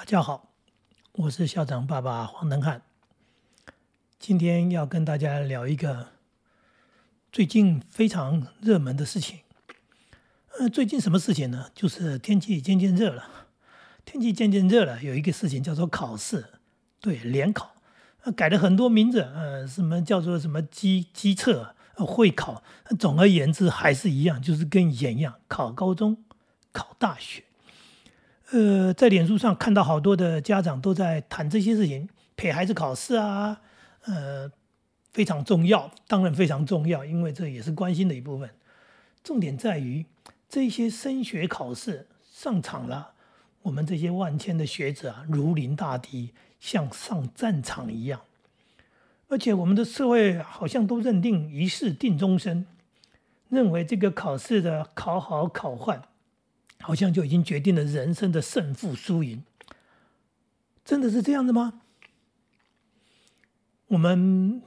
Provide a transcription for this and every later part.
大家好，我是校长爸爸黄登汉。今天要跟大家聊一个最近非常热门的事情。呃，最近什么事情呢？就是天气渐渐热了。天气渐渐热了，有一个事情叫做考试，对，联考，改了很多名字，呃，什么叫做什么机机测、会考，总而言之还是一样，就是跟以前一样，考高中、考大学。呃，在脸书上看到好多的家长都在谈这些事情，陪孩子考试啊，呃，非常重要，当然非常重要，因为这也是关心的一部分。重点在于这些升学考试上场了，我们这些万千的学者啊，如临大敌，像上战场一样。而且我们的社会好像都认定一试定终身，认为这个考试的考好考坏。好像就已经决定了人生的胜负输赢，真的是这样的吗？我们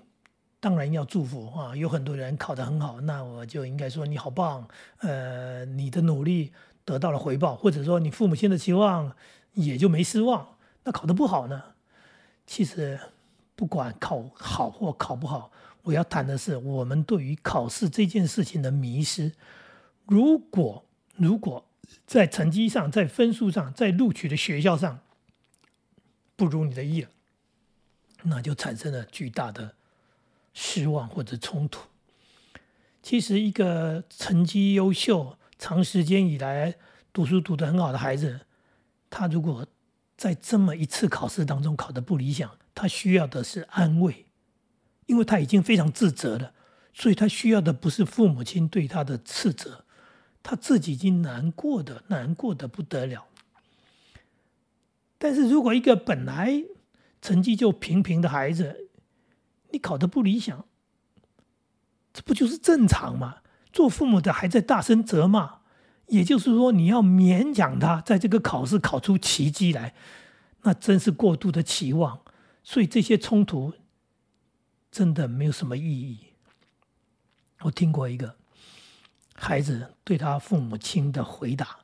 当然要祝福啊，有很多人考得很好，那我就应该说你好棒，呃，你的努力得到了回报，或者说你父母亲的期望也就没失望。那考得不好呢？其实不管考好或考不好，我要谈的是我们对于考试这件事情的迷失。如果如果在成绩上，在分数上，在录取的学校上不如你的意了，那就产生了巨大的失望或者冲突。其实，一个成绩优秀、长时间以来读书读得很好的孩子，他如果在这么一次考试当中考得不理想，他需要的是安慰，因为他已经非常自责了，所以他需要的不是父母亲对他的斥责。他自己已经难过的难过的不得了，但是如果一个本来成绩就平平的孩子，你考得不理想，这不就是正常吗？做父母的还在大声责骂，也就是说你要勉强他在这个考试考出奇迹来，那真是过度的期望，所以这些冲突真的没有什么意义。我听过一个。孩子对他父母亲的回答，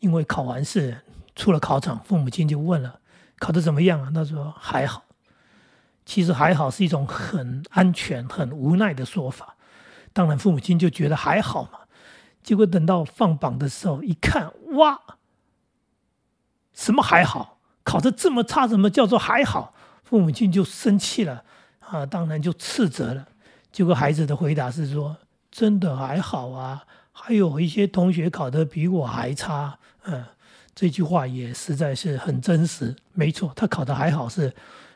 因为考完试出了考场，父母亲就问了：“考的怎么样啊？”他说：“还好。”其实“还好”是一种很安全、很无奈的说法。当然，父母亲就觉得还好嘛。结果等到放榜的时候一看，哇，什么还好？考的这么差，怎么叫做还好？父母亲就生气了啊，当然就斥责了。结果孩子的回答是说：“真的还好啊。”还有一些同学考得比我还差，嗯，这句话也实在是很真实。没错，他考得还好，是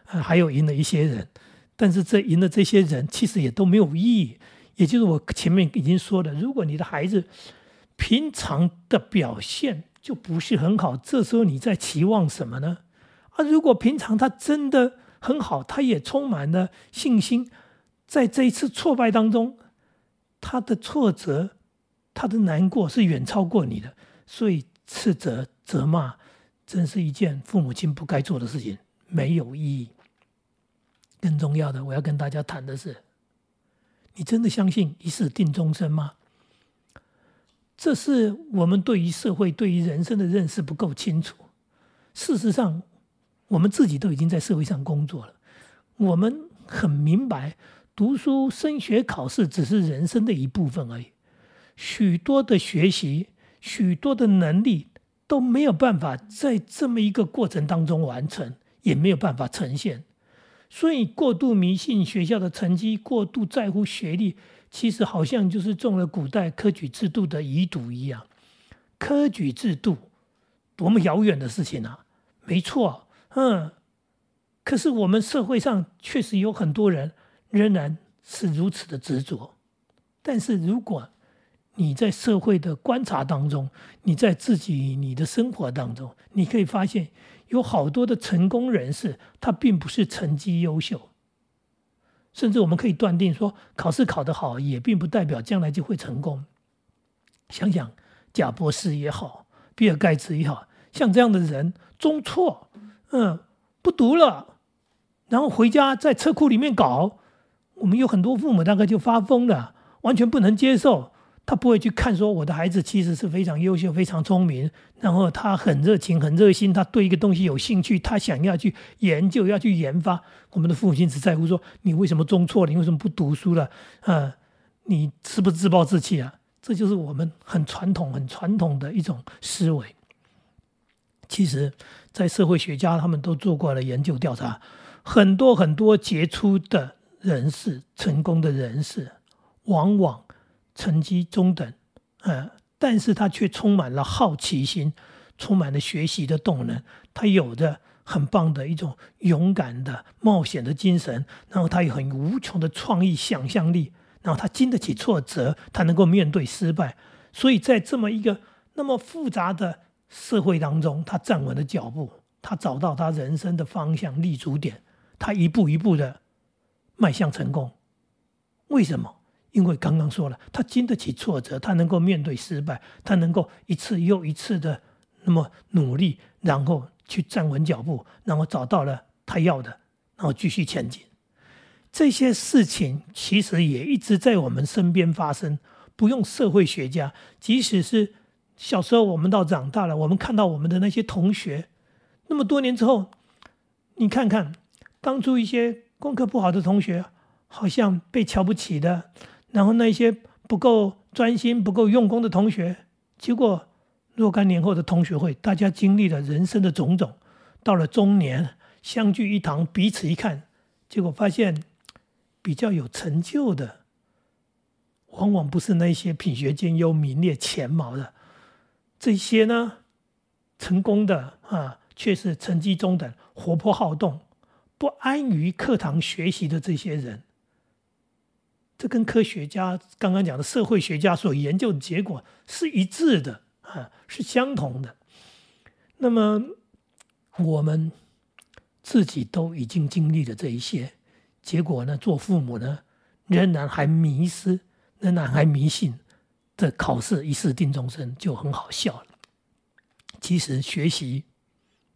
还有赢了一些人，但是这赢的这些人其实也都没有意义。也就是我前面已经说的，如果你的孩子平常的表现就不是很好，这时候你在期望什么呢？啊，如果平常他真的很好，他也充满了信心，在这一次挫败当中，他的挫折。他的难过是远超过你的，所以斥责、责骂，真是一件父母亲不该做的事情，没有意义。更重要的，我要跟大家谈的是：你真的相信一世定终身吗？这是我们对于社会、对于人生的认识不够清楚。事实上，我们自己都已经在社会上工作了，我们很明白，读书、升学、考试只是人生的一部分而已。许多的学习，许多的能力都没有办法在这么一个过程当中完成，也没有办法呈现。所以，过度迷信学校的成绩，过度在乎学历，其实好像就是中了古代科举制度的遗毒一样。科举制度多么遥远的事情啊！没错，嗯，可是我们社会上确实有很多人仍然是如此的执着。但是如果你在社会的观察当中，你在自己你的生活当中，你可以发现有好多的成功人士，他并不是成绩优秀，甚至我们可以断定说，考试考得好也并不代表将来就会成功。想想贾博士也好，比尔盖茨也好，像这样的人，中辍，嗯，不读了，然后回家在车库里面搞，我们有很多父母大概就发疯了，完全不能接受。他不会去看说我的孩子其实是非常优秀、非常聪明，然后他很热情、很热心，他对一个东西有兴趣，他想要去研究、要去研发。我们的父母亲只在乎说你为什么中错了，你为什么不读书了？啊，你是不是自暴自弃啊？这就是我们很传统、很传统的一种思维。其实，在社会学家他们都做过了研究调查，很多很多杰出的人士、成功的人士，往往。成绩中等，呃，但是他却充满了好奇心，充满了学习的动能。他有着很棒的一种勇敢的冒险的精神，然后他有很无穷的创意想象力，然后他经得起挫折，他能够面对失败。所以在这么一个那么复杂的社会当中，他站稳了脚步，他找到他人生的方向立足点，他一步一步的迈向成功。为什么？因为刚刚说了，他经得起挫折，他能够面对失败，他能够一次又一次的那么努力，然后去站稳脚步，然后找到了他要的，然后继续前进。这些事情其实也一直在我们身边发生，不用社会学家，即使是小时候我们到长大了，我们看到我们的那些同学，那么多年之后，你看看当初一些功课不好的同学，好像被瞧不起的。然后那些不够专心、不够用功的同学，结果若干年后的同学会，大家经历了人生的种种，到了中年相聚一堂，彼此一看，结果发现比较有成就的，往往不是那些品学兼优、名列前茅的，这些呢，成功的啊，却是成绩中等、活泼好动、不安于课堂学习的这些人。这跟科学家刚刚讲的社会学家所研究的结果是一致的啊，是相同的。那么我们自己都已经经历了这一些，结果呢，做父母呢，仍然还迷失，仍然还迷信，这考试一试定终身就很好笑了。其实学习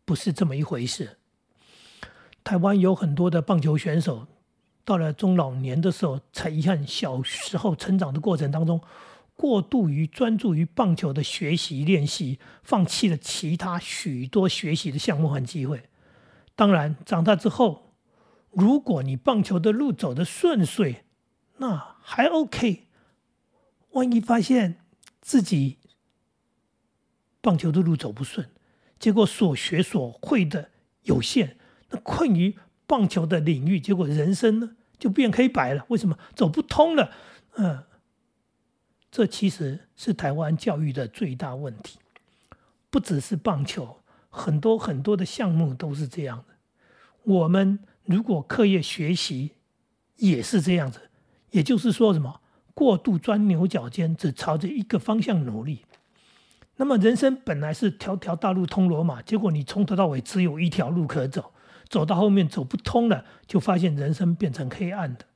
不是这么一回事。台湾有很多的棒球选手。到了中老年的时候，才遗憾小时候成长的过程当中，过度于专注于棒球的学习练习，放弃了其他许多学习的项目和机会。当然，长大之后，如果你棒球的路走得顺遂，那还 OK。万一发现自己棒球的路走不顺，结果所学所会的有限，困于。棒球的领域，结果人生呢就变黑白了。为什么走不通了？嗯，这其实是台湾教育的最大问题。不只是棒球，很多很多的项目都是这样的。我们如果课业学习也是这样子，也就是说什么过度钻牛角尖，只朝着一个方向努力。那么人生本来是条条大路通罗马，结果你从头到尾只有一条路可走。走到后面走不通了，就发现人生变成黑暗的，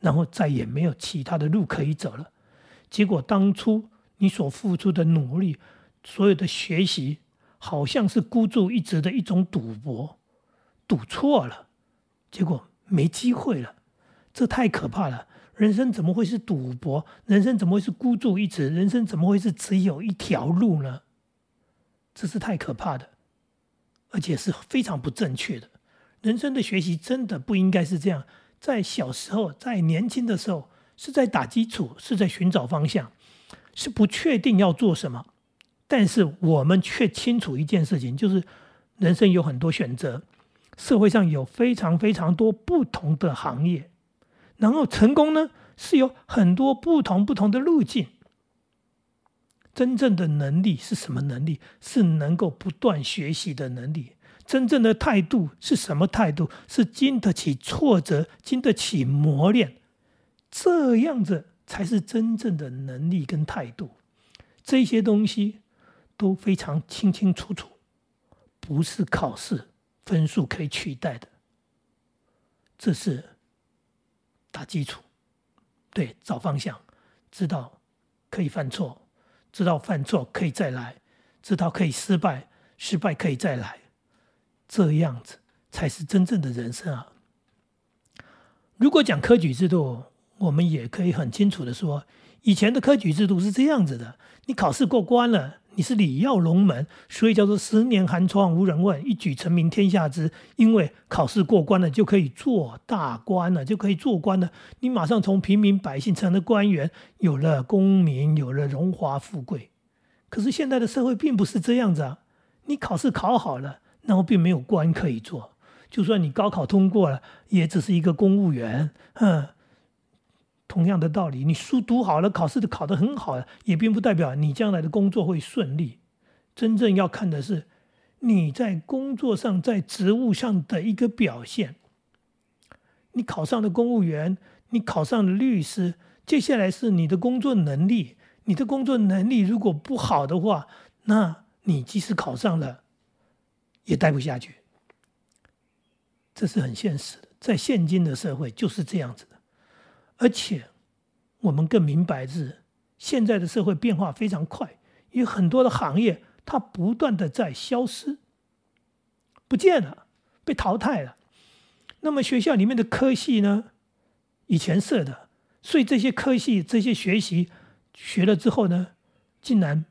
然后再也没有其他的路可以走了。结果当初你所付出的努力，所有的学习，好像是孤注一掷的一种赌博，赌错了，结果没机会了。这太可怕了！人生怎么会是赌博？人生怎么会是孤注一掷？人生怎么会是只有一条路呢？这是太可怕的，而且是非常不正确的。人生的学习真的不应该是这样，在小时候，在年轻的时候，是在打基础，是在寻找方向，是不确定要做什么，但是我们却清楚一件事情，就是人生有很多选择，社会上有非常非常多不同的行业，然后成功呢是有很多不同不同的路径。真正的能力是什么能力？是能够不断学习的能力。真正的态度是什么态度？是经得起挫折、经得起磨练，这样子才是真正的能力跟态度。这些东西都非常清清楚楚，不是考试分数可以取代的。这是打基础，对，找方向，知道可以犯错，知道犯错可以再来，知道可以失败，失败可以再来。这样子才是真正的人生啊！如果讲科举制度，我们也可以很清楚的说，以前的科举制度是这样子的：你考试过关了，你是礼耀龙门，所以叫做十年寒窗无人问，一举成名天下知。因为考试过关了，就可以做大官了，就可以做官了。你马上从平民百姓成了官员，有了功名，有了荣华富贵。可是现在的社会并不是这样子啊！你考试考好了，然后并没有官可以做。就算你高考通过了，也只是一个公务员。嗯，同样的道理，你书读好了，考试的考得很好，也并不代表你将来的工作会顺利。真正要看的是你在工作上、在职务上的一个表现。你考上了公务员，你考上了律师，接下来是你的工作能力。你的工作能力如果不好的话，那你即使考上了，也待不下去。这是很现实的，在现今的社会就是这样子的。而且，我们更明白是，现在的社会变化非常快，有很多的行业它不断的在消失，不见了，被淘汰了。那么学校里面的科系呢，以前设的，所以这些科系这些学习。学了之后呢，竟然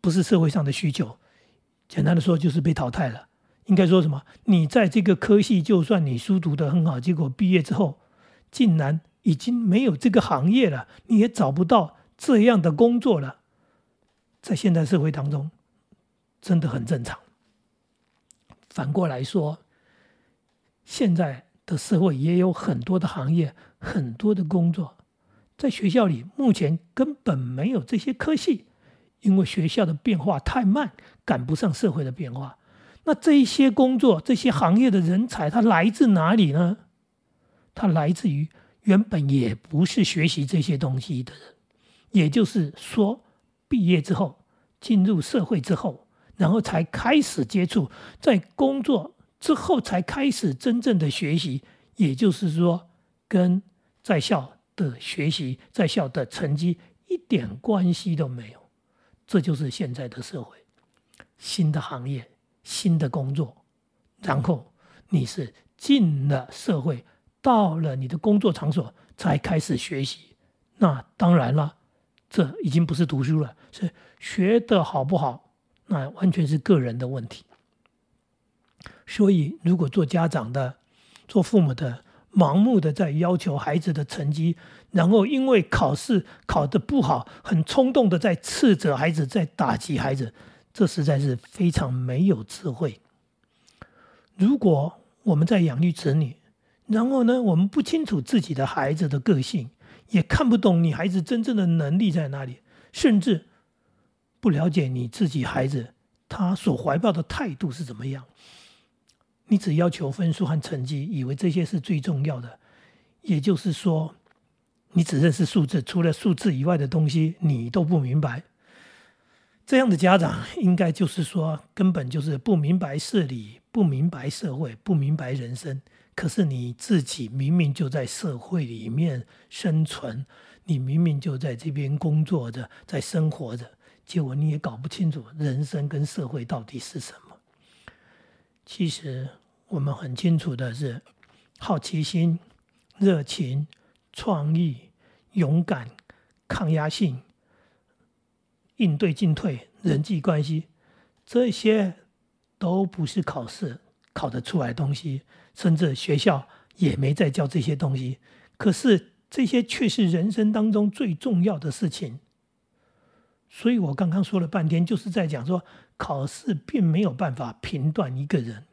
不是社会上的需求，简单的说就是被淘汰了。应该说什么？你在这个科系，就算你书读得很好，结果毕业之后，竟然已经没有这个行业了，你也找不到这样的工作了。在现代社会当中，真的很正常。反过来说，现在的社会也有很多的行业，很多的工作。在学校里，目前根本没有这些科系，因为学校的变化太慢，赶不上社会的变化。那这一些工作、这些行业的人才，他来自哪里呢？他来自于原本也不是学习这些东西的人，也就是说，毕业之后进入社会之后，然后才开始接触，在工作之后才开始真正的学习，也就是说，跟在校。的学习在校的成绩一点关系都没有，这就是现在的社会。新的行业、新的工作，然后你是进了社会，到了你的工作场所才开始学习。那当然了，这已经不是读书了，是学的好不好，那完全是个人的问题。所以，如果做家长的、做父母的，盲目的在要求孩子的成绩，然后因为考试考得不好，很冲动的在斥责孩子，在打击孩子，这实在是非常没有智慧。如果我们在养育子女，然后呢，我们不清楚自己的孩子的个性，也看不懂你孩子真正的能力在哪里，甚至不了解你自己孩子他所怀抱的态度是怎么样。你只要求分数和成绩，以为这些是最重要的，也就是说，你只认识数字，除了数字以外的东西你都不明白。这样的家长应该就是说，根本就是不明白事理，不明白社会，不明白人生。可是你自己明明就在社会里面生存，你明明就在这边工作着，在生活着，结果你也搞不清楚人生跟社会到底是什么。其实。我们很清楚的是，好奇心、热情、创意、勇敢、抗压性、应对进退、人际关系，这些都不是考试考得出来的东西，甚至学校也没在教这些东西。可是这些却是人生当中最重要的事情。所以我刚刚说了半天，就是在讲说，考试并没有办法评断一个人。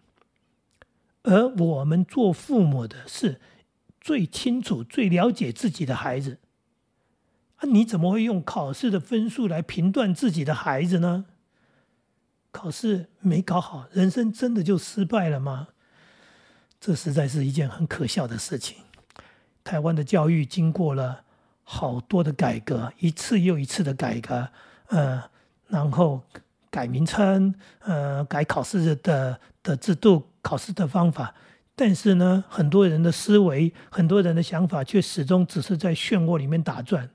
而我们做父母的是最清楚、最了解自己的孩子。啊，你怎么会用考试的分数来评断自己的孩子呢？考试没考好，人生真的就失败了吗？这实在是一件很可笑的事情。台湾的教育经过了好多的改革，一次又一次的改革，呃，然后改名称，呃，改考试的的制度。考试的方法，但是呢，很多人的思维、很多人的想法却始终只是在漩涡里面打转，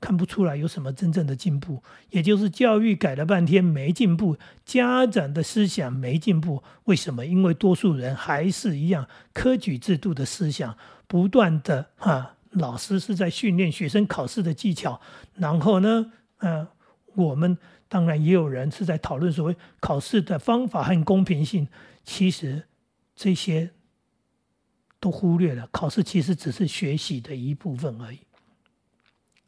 看不出来有什么真正的进步。也就是教育改了半天没进步，家长的思想没进步。为什么？因为多数人还是一样科举制度的思想，不断的哈老师是在训练学生考试的技巧，然后呢，呃，我们当然也有人是在讨论所谓考试的方法和公平性。其实这些都忽略了，考试其实只是学习的一部分而已。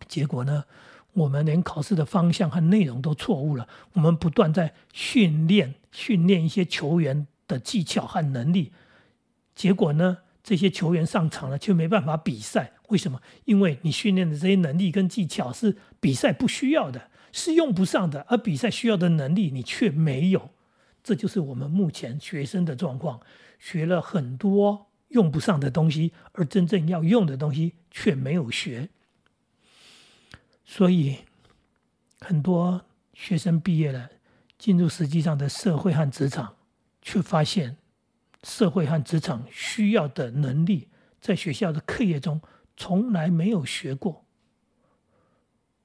结果呢，我们连考试的方向和内容都错误了。我们不断在训练训练一些球员的技巧和能力，结果呢？这些球员上场了，却没办法比赛，为什么？因为你训练的这些能力跟技巧是比赛不需要的，是用不上的，而比赛需要的能力你却没有，这就是我们目前学生的状况，学了很多用不上的东西，而真正要用的东西却没有学，所以很多学生毕业了，进入实际上的社会和职场，却发现。社会和职场需要的能力，在学校的课业中从来没有学过。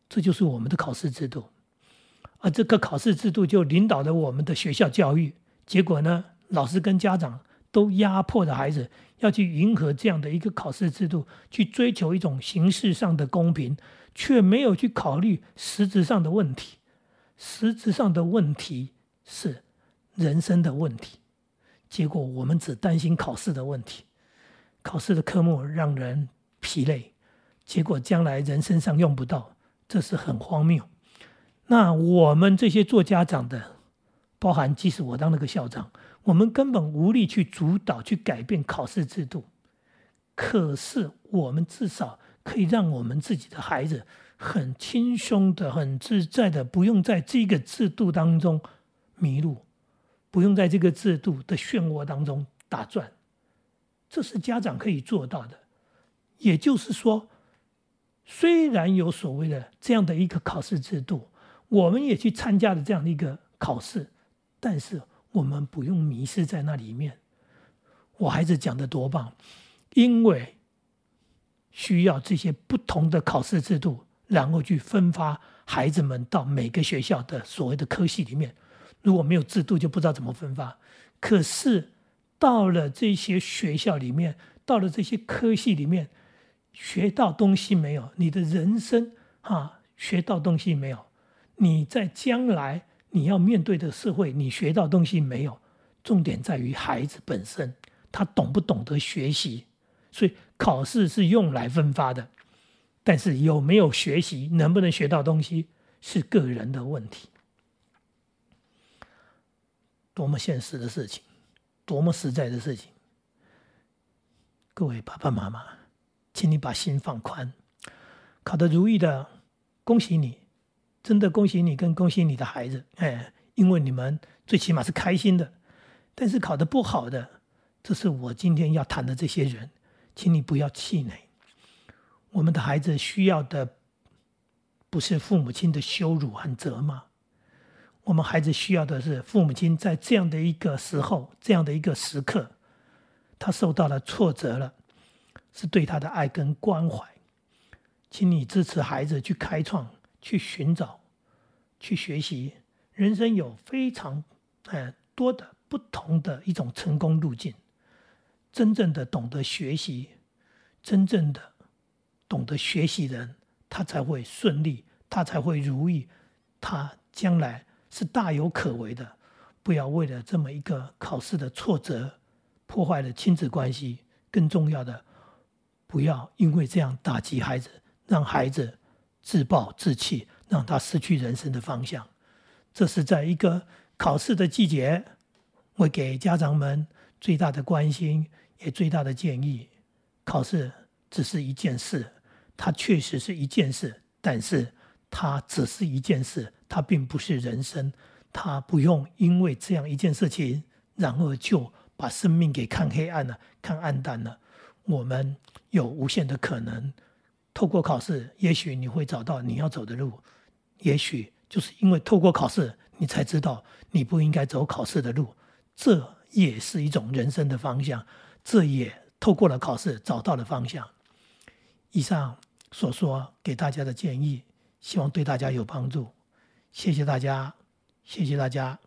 这就是我们的考试制度，而这个考试制度就领导了我们的学校教育。结果呢，老师跟家长都压迫着孩子要去迎合这样的一个考试制度，去追求一种形式上的公平，却没有去考虑实质上的问题。实质上的问题是人生的问题。结果我们只担心考试的问题，考试的科目让人疲累，结果将来人身上用不到，这是很荒谬。那我们这些做家长的，包含即使我当那个校长，我们根本无力去主导、去改变考试制度。可是我们至少可以让我们自己的孩子很轻松的、很自在的，不用在这个制度当中迷路。不用在这个制度的漩涡当中打转，这是家长可以做到的。也就是说，虽然有所谓的这样的一个考试制度，我们也去参加了这样的一个考试，但是我们不用迷失在那里面。我孩子讲的多棒，因为需要这些不同的考试制度，然后去分发孩子们到每个学校的所谓的科系里面。如果没有制度，就不知道怎么分发。可是到了这些学校里面，到了这些科系里面，学到东西没有？你的人生啊，学到东西没有？你在将来你要面对的社会，你学到东西没有？重点在于孩子本身，他懂不懂得学习？所以考试是用来分发的，但是有没有学习，能不能学到东西，是个人的问题。多么现实的事情，多么实在的事情！各位爸爸妈妈，请你把心放宽。考得如意的，恭喜你，真的恭喜你，跟恭喜你的孩子。哎，因为你们最起码是开心的。但是考得不好的，这是我今天要谈的这些人，请你不要气馁。我们的孩子需要的，不是父母亲的羞辱和责骂。我们孩子需要的是父母亲在这样的一个时候、这样的一个时刻，他受到了挫折了，是对他的爱跟关怀。请你支持孩子去开创、去寻找、去学习。人生有非常呃多的不同的一种成功路径。真正的懂得学习，真正的懂得学习人，他才会顺利，他才会如意，他将来。是大有可为的，不要为了这么一个考试的挫折，破坏了亲子关系。更重要的，不要因为这样打击孩子，让孩子自暴自弃，让他失去人生的方向。这是在一个考试的季节，我给家长们最大的关心，也最大的建议。考试只是一件事，它确实是一件事，但是它只是一件事。它并不是人生，它不用因为这样一件事情，然后就把生命给看黑暗了、看暗淡了。我们有无限的可能，透过考试，也许你会找到你要走的路，也许就是因为透过考试，你才知道你不应该走考试的路。这也是一种人生的方向，这也透过了考试找到了方向。以上所说给大家的建议，希望对大家有帮助。谢谢大家，谢谢大家。